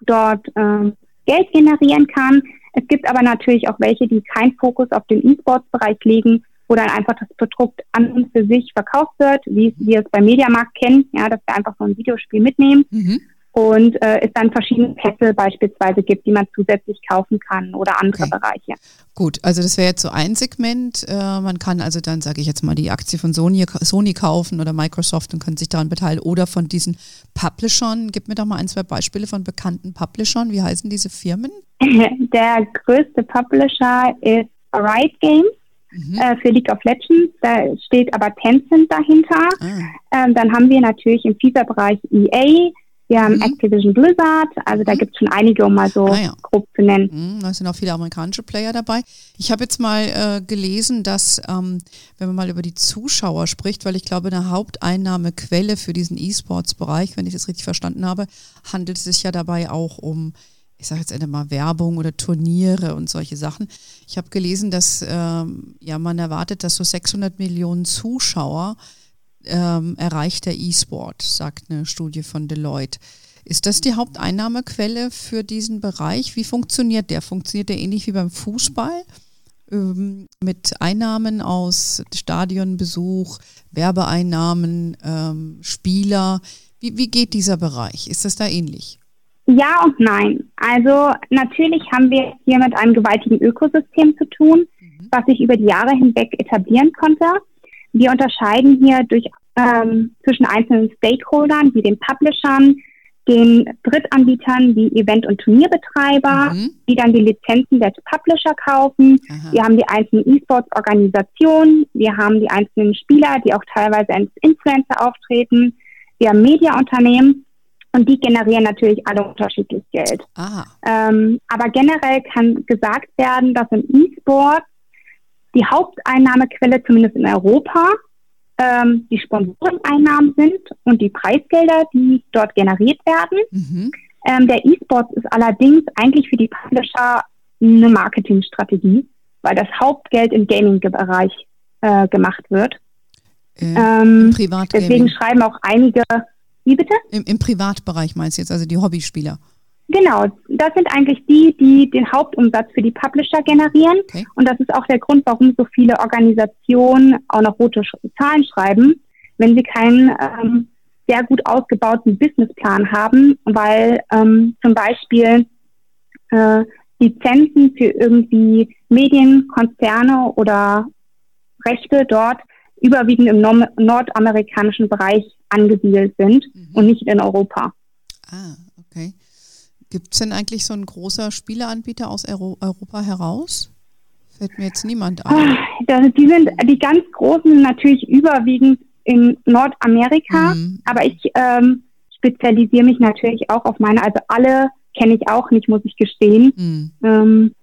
dort ähm, Geld generieren kann. Es gibt aber natürlich auch welche, die keinen Fokus auf den E-Sports-Bereich legen, wo dann einfach das Produkt an und für sich verkauft wird, wie wir es beim Mediamarkt kennen, ja, dass wir einfach so ein Videospiel mitnehmen. Mhm und äh, es dann verschiedene Pässe beispielsweise gibt, die man zusätzlich kaufen kann oder andere okay. Bereiche. Gut, also das wäre jetzt so ein Segment. Äh, man kann also dann, sage ich jetzt mal, die Aktie von Sony, Sony kaufen oder Microsoft und können sich daran beteiligen oder von diesen Publishern. Gib mir doch mal ein, zwei Beispiele von bekannten Publishern. Wie heißen diese Firmen? Der größte Publisher ist Riot Games. Mhm. Äh, für League of Legends. Da steht aber Tencent dahinter. Ah. Ähm, dann haben wir natürlich im FIFA-Bereich EA, wir haben mhm. Activision Blizzard, also da mhm. gibt es schon einige, um mal so ah, ja. grob zu nennen. Mhm, da sind auch viele amerikanische Player dabei. Ich habe jetzt mal äh, gelesen, dass, ähm, wenn man mal über die Zuschauer spricht, weil ich glaube, eine Haupteinnahmequelle für diesen E-Sports-Bereich, wenn ich das richtig verstanden habe, handelt es sich ja dabei auch um, ich sage jetzt einmal Werbung oder Turniere und solche Sachen. Ich habe gelesen, dass ähm, ja man erwartet, dass so 600 Millionen Zuschauer ähm, erreicht der E-Sport, sagt eine Studie von Deloitte. Ist das die Haupteinnahmequelle für diesen Bereich? Wie funktioniert der? Funktioniert der ähnlich wie beim Fußball? Ähm, mit Einnahmen aus Stadionbesuch, Werbeeinnahmen, ähm, Spieler. Wie, wie geht dieser Bereich? Ist das da ähnlich? Ja und nein. Also natürlich haben wir hier mit einem gewaltigen Ökosystem zu tun, mhm. was sich über die Jahre hinweg etablieren konnte. Wir unterscheiden hier durch, ähm, zwischen einzelnen Stakeholdern wie den Publishern, den Drittanbietern wie Event- und Turnierbetreiber, mhm. die dann die Lizenzen der Publisher kaufen. Aha. Wir haben die einzelnen E-Sports-Organisationen, wir haben die einzelnen Spieler, die auch teilweise als Influencer auftreten. Wir haben Mediaunternehmen und die generieren natürlich alle unterschiedlich Geld. Ähm, aber generell kann gesagt werden, dass im E-Sport die Haupteinnahmequelle, zumindest in Europa, ähm, die Sponsoreneinnahmen sind und die Preisgelder, die dort generiert werden. Mhm. Ähm, der E-Sport ist allerdings eigentlich für die Publisher eine Marketingstrategie, weil das Hauptgeld im Gaming-Bereich äh, gemacht wird. Äh, ähm, deswegen schreiben auch einige, wie bitte? Im, Im Privatbereich meinst du jetzt, also die Hobbyspieler? Genau, das sind eigentlich die, die den Hauptumsatz für die Publisher generieren. Okay. Und das ist auch der Grund, warum so viele Organisationen auch noch rote Zahlen schreiben. Wenn sie keinen ähm, sehr gut ausgebauten Businessplan haben, weil ähm, zum Beispiel äh, Lizenzen für irgendwie Medienkonzerne oder Rechte dort überwiegend im nordamerikanischen Bereich angesiedelt sind mhm. und nicht in Europa. Ah. Gibt es denn eigentlich so ein großer Spieleanbieter aus Euro Europa heraus? Fällt mir jetzt niemand ein. Ah, die sind die ganz großen natürlich überwiegend in Nordamerika, mhm. aber ich ähm, spezialisiere mich natürlich auch auf meine, also alle kenne ich auch nicht, muss ich gestehen. Mhm. Ähm,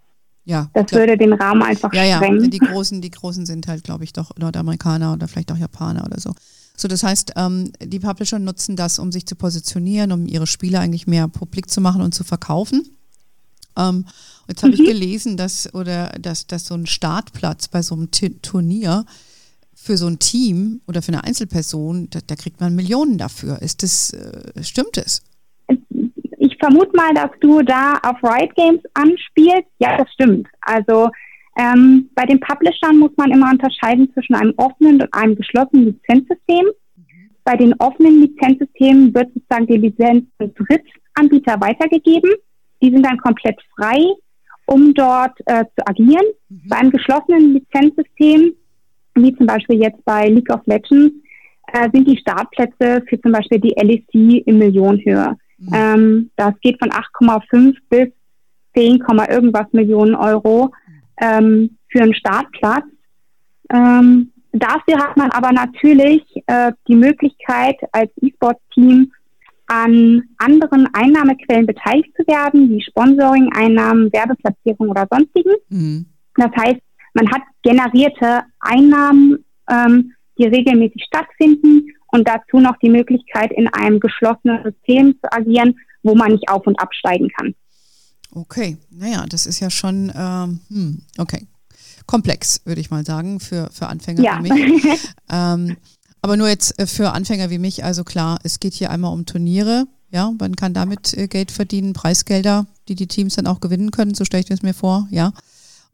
ja, das klar. würde den Rahmen einfach ja, sprengen. Ja, die großen, die großen sind halt, glaube ich, doch Nordamerikaner oder vielleicht auch Japaner oder so. So, das heißt, ähm, die Publisher nutzen das, um sich zu positionieren, um ihre Spiele eigentlich mehr publik zu machen und zu verkaufen. Ähm, jetzt habe mhm. ich gelesen, dass oder dass, dass so ein Startplatz bei so einem T Turnier für so ein Team oder für eine Einzelperson, da, da kriegt man Millionen dafür. Ist das, äh, stimmt es? Ich vermute mal, dass du da auf Riot Games anspielst. Ja, das stimmt. Also ähm, bei den Publishern muss man immer unterscheiden zwischen einem offenen und einem geschlossenen Lizenzsystem. Mhm. Bei den offenen Lizenzsystemen wird sozusagen die Lizenz an Drittanbieter weitergegeben. Die sind dann komplett frei, um dort äh, zu agieren. Mhm. Bei einem geschlossenen Lizenzsystem, wie zum Beispiel jetzt bei League of Legends, äh, sind die Startplätze für zum Beispiel die LEC in Millionenhöhe. Mhm. Ähm, das geht von 8,5 bis 10, irgendwas Millionen Euro ähm, für einen Startplatz. Ähm, dafür hat man aber natürlich äh, die Möglichkeit, als E-Sport-Team an anderen Einnahmequellen beteiligt zu werden, wie Sponsoring, Einnahmen, Werbeplatzierung oder sonstigen. Mhm. Das heißt, man hat generierte Einnahmen, ähm, die regelmäßig stattfinden und dazu noch die Möglichkeit, in einem geschlossenen System zu agieren, wo man nicht auf und absteigen kann. Okay, naja, das ist ja schon, ähm, hm, okay, komplex, würde ich mal sagen, für, für Anfänger ja. wie mich. ähm, aber nur jetzt äh, für Anfänger wie mich, also klar, es geht hier einmal um Turniere, ja, man kann damit äh, Geld verdienen, Preisgelder, die die Teams dann auch gewinnen können, so stelle ich es mir vor, ja.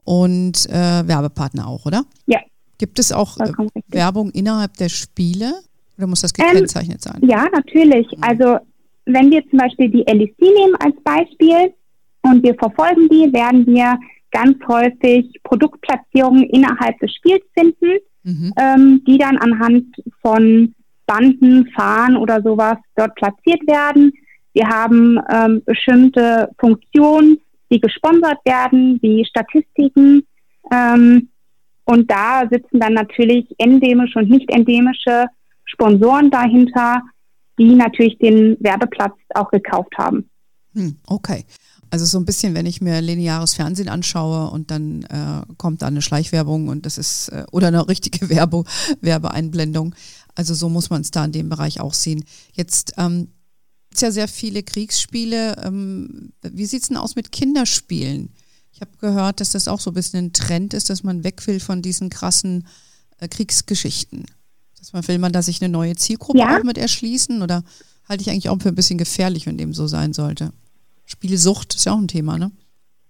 Und äh, Werbepartner auch, oder? Ja. Gibt es auch äh, Werbung innerhalb der Spiele oder muss das gekennzeichnet ähm, sein? Ja, natürlich. Also wenn wir zum Beispiel die LEC nehmen als Beispiel, und wir verfolgen die, werden wir ganz häufig Produktplatzierungen innerhalb des Spiels finden, mhm. ähm, die dann anhand von Banden, Fahnen oder sowas dort platziert werden. Wir haben ähm, bestimmte Funktionen, die gesponsert werden, wie Statistiken. Ähm, und da sitzen dann natürlich endemische und nicht endemische Sponsoren dahinter, die natürlich den Werbeplatz auch gekauft haben. Hm, okay. Also so ein bisschen, wenn ich mir lineares Fernsehen anschaue und dann äh, kommt da eine Schleichwerbung und das ist, äh, oder eine richtige Werbe, Werbeeinblendung. Also so muss man es da in dem Bereich auch sehen. Jetzt ähm, es ja sehr viele Kriegsspiele. Ähm, wie sieht es denn aus mit Kinderspielen? Ich habe gehört, dass das auch so ein bisschen ein Trend ist, dass man weg will von diesen krassen äh, Kriegsgeschichten. Dass man, will man da sich eine neue Zielgruppe ja. auch mit erschließen oder halte ich eigentlich auch für ein bisschen gefährlich, wenn dem so sein sollte? Spielsucht ist ja auch ein Thema, ne?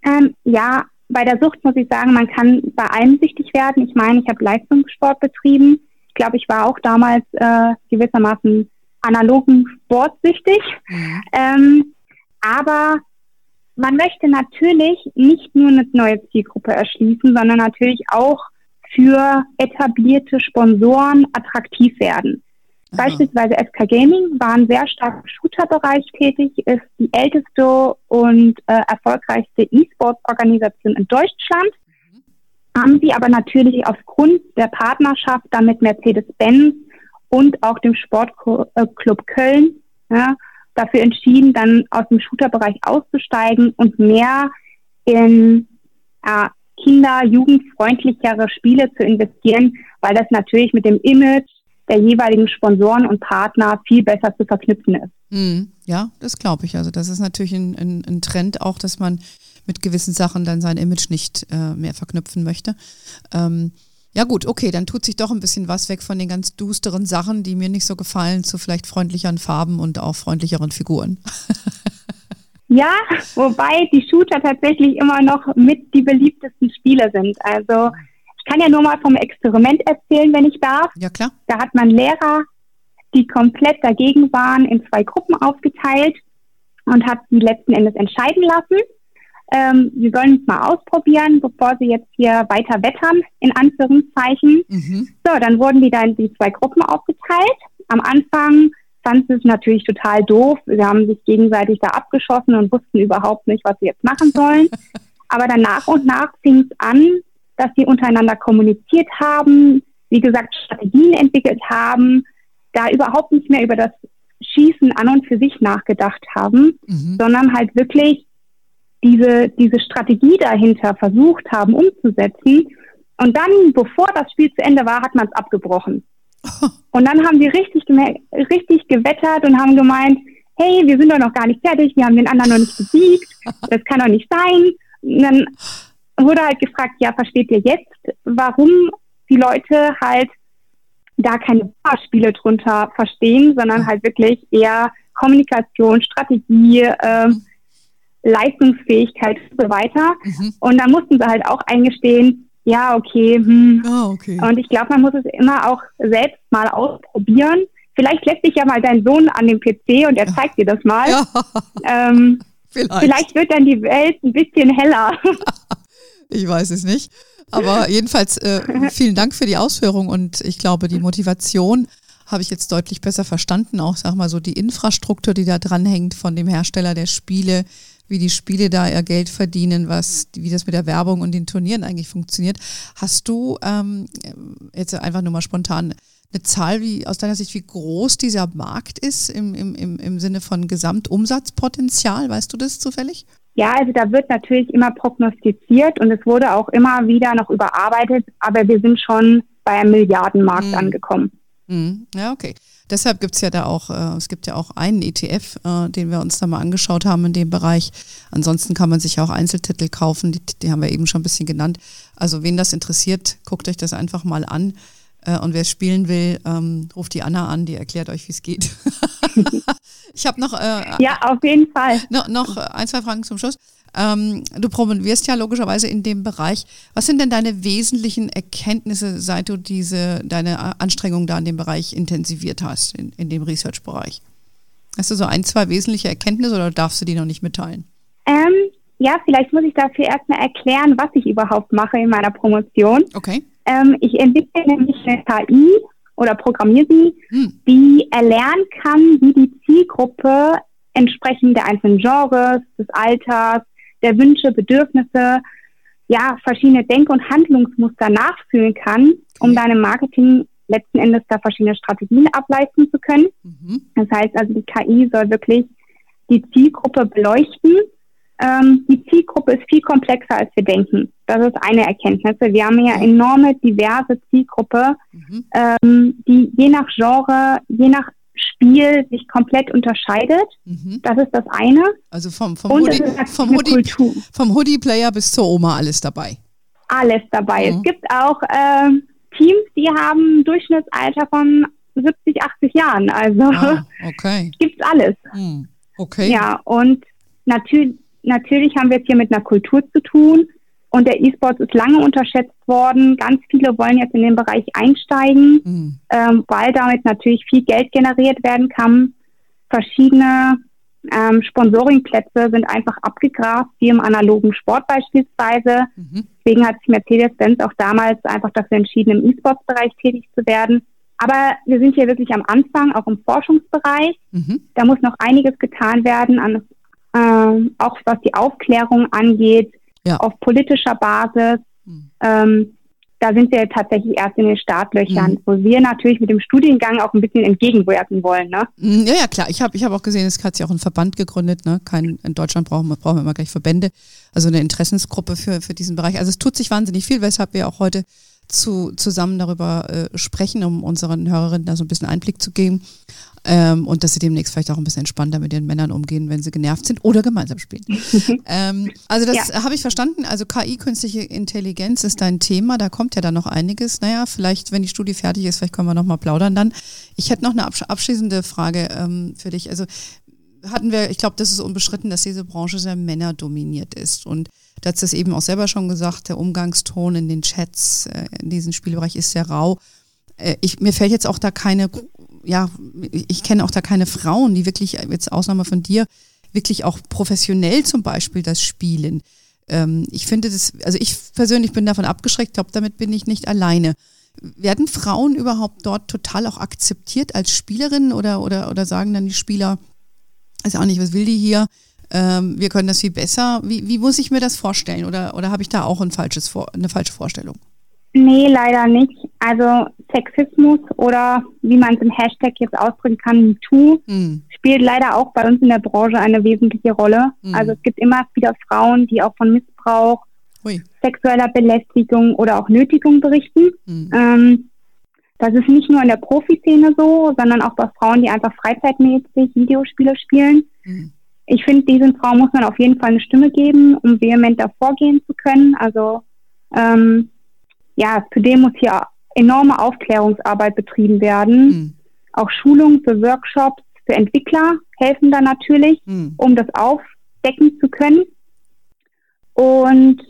Ähm, ja, bei der Sucht muss ich sagen, man kann bei allem süchtig werden. Ich meine, ich habe Leistungssport betrieben. Ich glaube, ich war auch damals äh, gewissermaßen analogen sportsüchtig. Mhm. Ähm, aber man möchte natürlich nicht nur eine neue Zielgruppe erschließen, sondern natürlich auch für etablierte Sponsoren attraktiv werden. Beispielsweise SK Gaming waren sehr stark im Shooter-Bereich tätig, ist die älteste und äh, erfolgreichste E-Sports-Organisation in Deutschland. Mhm. Haben sie aber natürlich aufgrund der Partnerschaft dann mit Mercedes-Benz und auch dem Sportclub Köln ja, dafür entschieden, dann aus dem Shooter-Bereich auszusteigen und mehr in äh, kinder-, jugendfreundlichere Spiele zu investieren, weil das natürlich mit dem Image der jeweiligen Sponsoren und Partner viel besser zu verknüpfen ist. Mhm. Ja, das glaube ich. Also das ist natürlich ein, ein, ein, Trend auch, dass man mit gewissen Sachen dann sein Image nicht äh, mehr verknüpfen möchte. Ähm, ja gut, okay, dann tut sich doch ein bisschen was weg von den ganz dusteren Sachen, die mir nicht so gefallen, zu vielleicht freundlicheren Farben und auch freundlicheren Figuren. ja, wobei die Shooter tatsächlich immer noch mit die beliebtesten Spiele sind. Also kann ja nur mal vom Experiment erzählen, wenn ich darf. Ja, klar. Da hat man Lehrer die komplett dagegen waren, in zwei Gruppen aufgeteilt und hat sie letzten Endes entscheiden lassen. Ähm, sie sollen es mal ausprobieren, bevor sie jetzt hier weiter wettern, in Anführungszeichen. Mhm. So, dann wurden die da in die zwei Gruppen aufgeteilt. Am Anfang fanden sie es natürlich total doof. Sie haben sich gegenseitig da abgeschossen und wussten überhaupt nicht, was sie jetzt machen sollen. Aber dann nach und nach fing es an, dass sie untereinander kommuniziert haben, wie gesagt, Strategien entwickelt haben, da überhaupt nicht mehr über das Schießen an und für sich nachgedacht haben, mhm. sondern halt wirklich diese, diese Strategie dahinter versucht haben umzusetzen. Und dann, bevor das Spiel zu Ende war, hat man es abgebrochen. Und dann haben sie richtig, richtig gewettert und haben gemeint, hey, wir sind doch noch gar nicht fertig, wir haben den anderen noch nicht besiegt, das kann doch nicht sein. Und dann wurde halt gefragt, ja, versteht ihr jetzt, warum die Leute halt da keine Spiele drunter verstehen, sondern halt wirklich eher Kommunikation, Strategie, äh, Leistungsfähigkeit und so weiter. Mhm. Und dann mussten sie halt auch eingestehen, ja, okay, hm. oh, okay. Und ich glaube, man muss es immer auch selbst mal ausprobieren. Vielleicht lässt sich ja mal dein Sohn an dem PC und er zeigt dir das mal. Ja. Ähm, vielleicht. vielleicht wird dann die Welt ein bisschen heller. ich weiß es nicht. Aber jedenfalls äh, vielen Dank für die Ausführung und ich glaube, die Motivation habe ich jetzt deutlich besser verstanden. Auch, sag mal so, die Infrastruktur, die da dranhängt von dem Hersteller der Spiele, wie die Spiele da ihr Geld verdienen, was, wie das mit der Werbung und den Turnieren eigentlich funktioniert. Hast du ähm, jetzt einfach nur mal spontan eine Zahl, wie aus deiner Sicht, wie groß dieser Markt ist im, im, im, im Sinne von Gesamtumsatzpotenzial? Weißt du das zufällig? Ja, also da wird natürlich immer prognostiziert und es wurde auch immer wieder noch überarbeitet, aber wir sind schon bei einem Milliardenmarkt mhm. angekommen. Mhm. Ja, okay. Deshalb gibt es ja da auch, äh, es gibt ja auch einen ETF, äh, den wir uns da mal angeschaut haben in dem Bereich. Ansonsten kann man sich auch Einzeltitel kaufen, die, die haben wir eben schon ein bisschen genannt. Also wen das interessiert, guckt euch das einfach mal an. Äh, und wer spielen will, ähm, ruft die Anna an, die erklärt euch, wie es geht. Ich habe noch. Äh, ja, auf jeden Fall. Noch, noch ein, zwei Fragen zum Schluss. Ähm, du promovierst ja logischerweise in dem Bereich. Was sind denn deine wesentlichen Erkenntnisse, seit du diese, deine Anstrengungen da in dem Bereich intensiviert hast, in, in dem Research-Bereich? Hast du so ein, zwei wesentliche Erkenntnisse oder darfst du die noch nicht mitteilen? Ähm, ja, vielleicht muss ich dafür erstmal erklären, was ich überhaupt mache in meiner Promotion. Okay. Ähm, ich entwickle nämlich eine KI oder programmiere sie, hm. die erlernen kann, wie die Zielgruppe entsprechend der einzelnen Genres, des Alters, der Wünsche, Bedürfnisse, ja, verschiedene Denk- und Handlungsmuster nachfühlen kann, um okay. deinem Marketing letzten Endes da verschiedene Strategien ableisten zu können. Mhm. Das heißt also, die KI soll wirklich die Zielgruppe beleuchten ähm, die Zielgruppe ist viel komplexer, als wir denken. Das ist eine Erkenntnis. Wir haben ja enorme, diverse Zielgruppe, mhm. ähm, die je nach Genre, je nach Spiel sich komplett unterscheidet. Mhm. Das ist das eine. Also vom, vom, Hoodie, vom, Hoodie, vom Hoodie-Player bis zur Oma alles dabei. Alles dabei. Mhm. Es gibt auch äh, Teams, die haben ein Durchschnittsalter von 70, 80 Jahren. Also ah, okay. gibt's alles. Mhm. Okay. Ja, und natürlich natürlich haben wir es hier mit einer Kultur zu tun und der E-Sport ist lange unterschätzt worden. Ganz viele wollen jetzt in den Bereich einsteigen, mhm. ähm, weil damit natürlich viel Geld generiert werden kann. Verschiedene ähm, Sponsoringplätze sind einfach abgegrast, wie im analogen Sport beispielsweise. Mhm. Deswegen hat sich Mercedes-Benz auch damals einfach dafür entschieden, im E-Sports-Bereich tätig zu werden. Aber wir sind hier wirklich am Anfang, auch im Forschungsbereich. Mhm. Da muss noch einiges getan werden an ähm, auch was die Aufklärung angeht, ja. auf politischer Basis. Mhm. Ähm, da sind wir tatsächlich erst in den Startlöchern, mhm. wo wir natürlich mit dem Studiengang auch ein bisschen entgegenwirken wollen. Ne? Mhm, ja, ja, klar. Ich habe ich hab auch gesehen, es hat sich auch ein Verband gegründet. Ne? Kein, in Deutschland brauchen wir, brauchen wir immer gleich Verbände, also eine Interessensgruppe für, für diesen Bereich. Also es tut sich wahnsinnig viel, weshalb wir auch heute zu, zusammen darüber äh, sprechen, um unseren Hörerinnen da so ein bisschen Einblick zu geben. Ähm, und dass sie demnächst vielleicht auch ein bisschen entspannter mit ihren Männern umgehen, wenn sie genervt sind oder gemeinsam spielen. ähm, also das ja. habe ich verstanden. Also KI, künstliche Intelligenz ist dein Thema. Da kommt ja dann noch einiges. Naja, vielleicht, wenn die Studie fertig ist, vielleicht können wir nochmal plaudern dann. Ich hätte noch eine abschließende Frage ähm, für dich. Also hatten wir, ich glaube, das ist unbeschritten, dass diese Branche sehr männerdominiert ist. Und du hast das eben auch selber schon gesagt, der Umgangston in den Chats äh, in diesem Spielbereich ist sehr rau. Äh, ich, mir fällt jetzt auch da keine ja, ich kenne auch da keine Frauen, die wirklich, jetzt Ausnahme von dir, wirklich auch professionell zum Beispiel das spielen. Ähm, ich finde das, also ich persönlich bin davon abgeschreckt, glaube, damit bin ich nicht alleine. Werden Frauen überhaupt dort total auch akzeptiert als Spielerinnen oder, oder, oder sagen dann die Spieler, ist auch nicht, was will die hier? Ähm, wir können das viel besser. Wie, wie muss ich mir das vorstellen? Oder, oder habe ich da auch ein falsches, eine falsche Vorstellung? Nee, leider nicht. Also Sexismus oder wie man es im Hashtag jetzt ausdrücken kann, MeToo, hm. spielt leider auch bei uns in der Branche eine wesentliche Rolle. Hm. Also es gibt immer wieder Frauen, die auch von Missbrauch, Ui. sexueller Belästigung oder auch Nötigung berichten. Hm. Ähm, das ist nicht nur in der Profiszene so, sondern auch bei Frauen, die einfach freizeitmäßig Videospiele spielen. Hm. Ich finde, diesen Frauen muss man auf jeden Fall eine Stimme geben, um vehementer vorgehen zu können. Also ähm, ja, zudem muss hier enorme Aufklärungsarbeit betrieben werden. Mhm. Auch Schulungen für Workshops für Entwickler helfen da natürlich, mhm. um das aufdecken zu können. Und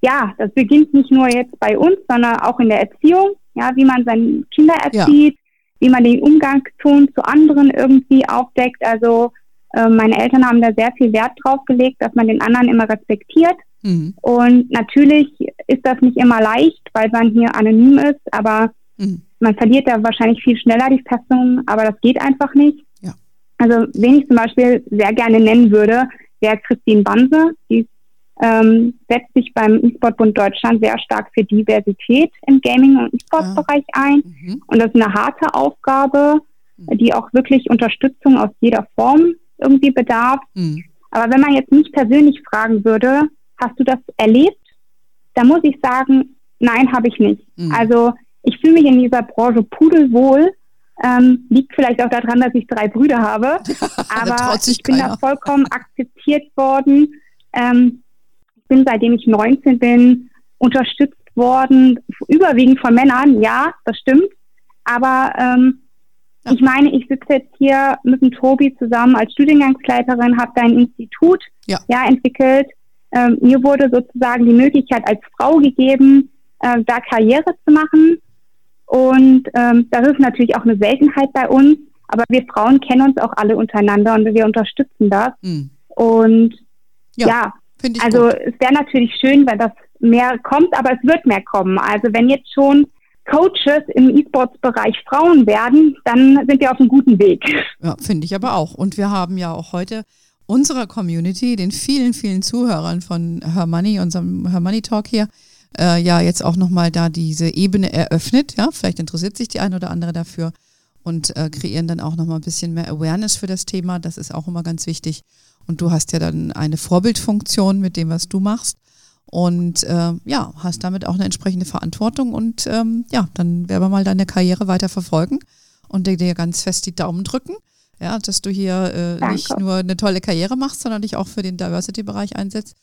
ja, das beginnt nicht nur jetzt bei uns, sondern auch in der Erziehung, ja, wie man seine Kinder erzieht, ja. wie man den Umgangston zu anderen irgendwie aufdeckt. Also äh, meine Eltern haben da sehr viel Wert drauf gelegt, dass man den anderen immer respektiert Mhm. Und natürlich ist das nicht immer leicht, weil man hier anonym ist, aber mhm. man verliert da wahrscheinlich viel schneller die Festung, aber das geht einfach nicht. Ja. Also, wen ich zum Beispiel sehr gerne nennen würde, wäre Christine Banse. Die ähm, setzt sich beim E-Sport-Bund Deutschland sehr stark für Diversität im Gaming- und E-Sport-Bereich ah. ein. Mhm. Und das ist eine harte Aufgabe, mhm. die auch wirklich Unterstützung aus jeder Form irgendwie bedarf. Mhm. Aber wenn man jetzt nicht persönlich fragen würde, hast du das erlebt? Da muss ich sagen, nein, habe ich nicht. Mhm. Also ich fühle mich in dieser Branche pudelwohl. Ähm, liegt vielleicht auch daran, dass ich drei Brüder habe. aber ich bin keiner. da vollkommen akzeptiert worden. Ähm, ich bin, seitdem ich 19 bin, unterstützt worden, überwiegend von Männern. Ja, das stimmt. Aber ähm, ja. ich meine, ich sitze jetzt hier mit dem Tobi zusammen als Studiengangsleiterin, habe da ein Institut ja. ja entwickelt, ähm, mir wurde sozusagen die Möglichkeit als Frau gegeben, äh, da Karriere zu machen. Und ähm, das ist natürlich auch eine Seltenheit bei uns. Aber wir Frauen kennen uns auch alle untereinander und wir unterstützen das. Mhm. Und ja, ja also gut. es wäre natürlich schön, wenn das mehr kommt, aber es wird mehr kommen. Also wenn jetzt schon Coaches im E-Sports-Bereich Frauen werden, dann sind wir auf einem guten Weg. Ja, finde ich aber auch. Und wir haben ja auch heute unserer Community, den vielen, vielen Zuhörern von Her Money, unserem Her Money Talk hier, äh, ja jetzt auch nochmal da diese Ebene eröffnet. Ja, vielleicht interessiert sich die eine oder andere dafür und äh, kreieren dann auch nochmal ein bisschen mehr Awareness für das Thema. Das ist auch immer ganz wichtig. Und du hast ja dann eine Vorbildfunktion mit dem, was du machst. Und äh, ja, hast damit auch eine entsprechende Verantwortung und ähm, ja, dann werden wir mal deine Karriere weiter verfolgen und dir ganz fest die Daumen drücken ja, dass du hier äh, nicht nur eine tolle Karriere machst, sondern dich auch für den Diversity-Bereich einsetzt,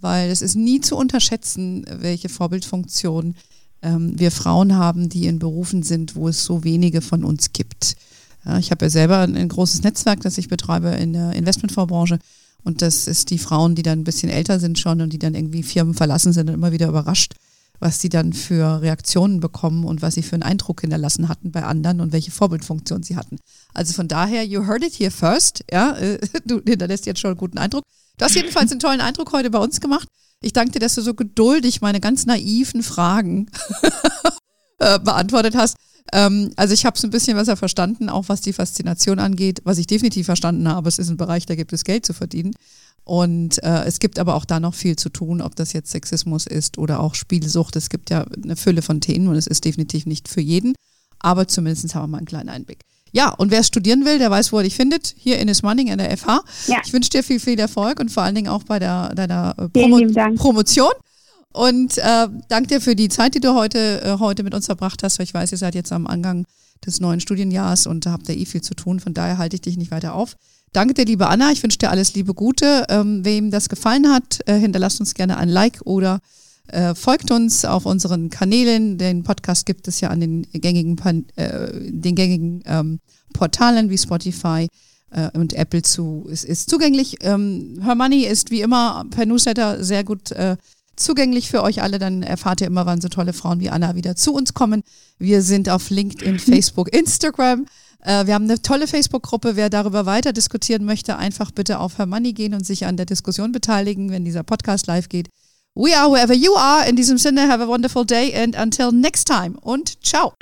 weil es ist nie zu unterschätzen, welche Vorbildfunktion ähm, wir Frauen haben, die in Berufen sind, wo es so wenige von uns gibt. Ja, ich habe ja selber ein, ein, großes Netzwerk, das ich betreibe in der Investmentfondsbranche. Und das ist die Frauen, die dann ein bisschen älter sind schon und die dann irgendwie Firmen verlassen sind und immer wieder überrascht, was sie dann für Reaktionen bekommen und was sie für einen Eindruck hinterlassen hatten bei anderen und welche Vorbildfunktion sie hatten. Also von daher, you heard it here first. Ja, äh, du hinterlässt jetzt schon einen guten Eindruck. Du hast jedenfalls einen tollen Eindruck heute bei uns gemacht. Ich danke dir, dass du so geduldig meine ganz naiven Fragen äh, beantwortet hast. Ähm, also ich habe es ein bisschen besser verstanden, auch was die Faszination angeht. Was ich definitiv verstanden habe, es ist ein Bereich, da gibt es Geld zu verdienen. Und äh, es gibt aber auch da noch viel zu tun, ob das jetzt Sexismus ist oder auch Spielsucht. Es gibt ja eine Fülle von Themen und es ist definitiv nicht für jeden. Aber zumindest haben wir mal einen kleinen Einblick. Ja, und wer studieren will, der weiß, wo er dich findet. Hier in Ismaning in der FH. Ja. Ich wünsche dir viel, viel Erfolg und vor allen Dingen auch bei der, deiner äh, Promo Promotion. Und äh, danke dir für die Zeit, die du heute, äh, heute mit uns verbracht hast. Ich weiß, ihr seid jetzt am Angang des neuen Studienjahres und habt da eh viel zu tun. Von daher halte ich dich nicht weiter auf. Danke dir, liebe Anna. Ich wünsche dir alles Liebe Gute. Ähm, wem das gefallen hat, äh, hinterlasst uns gerne ein Like oder äh, folgt uns auf unseren Kanälen. Den Podcast gibt es ja an den gängigen, äh, den gängigen ähm, Portalen wie Spotify äh, und Apple zu. Es ist zugänglich. Ähm, Her Money ist wie immer per Newsletter sehr gut äh, zugänglich für euch alle. Dann erfahrt ihr immer, wann so tolle Frauen wie Anna wieder zu uns kommen. Wir sind auf LinkedIn, Facebook, Instagram. Äh, wir haben eine tolle Facebook-Gruppe. Wer darüber weiter diskutieren möchte, einfach bitte auf Her Money gehen und sich an der Diskussion beteiligen, wenn dieser Podcast live geht. We are wherever you are. In diesem Sinne, have a wonderful day and until next time und ciao.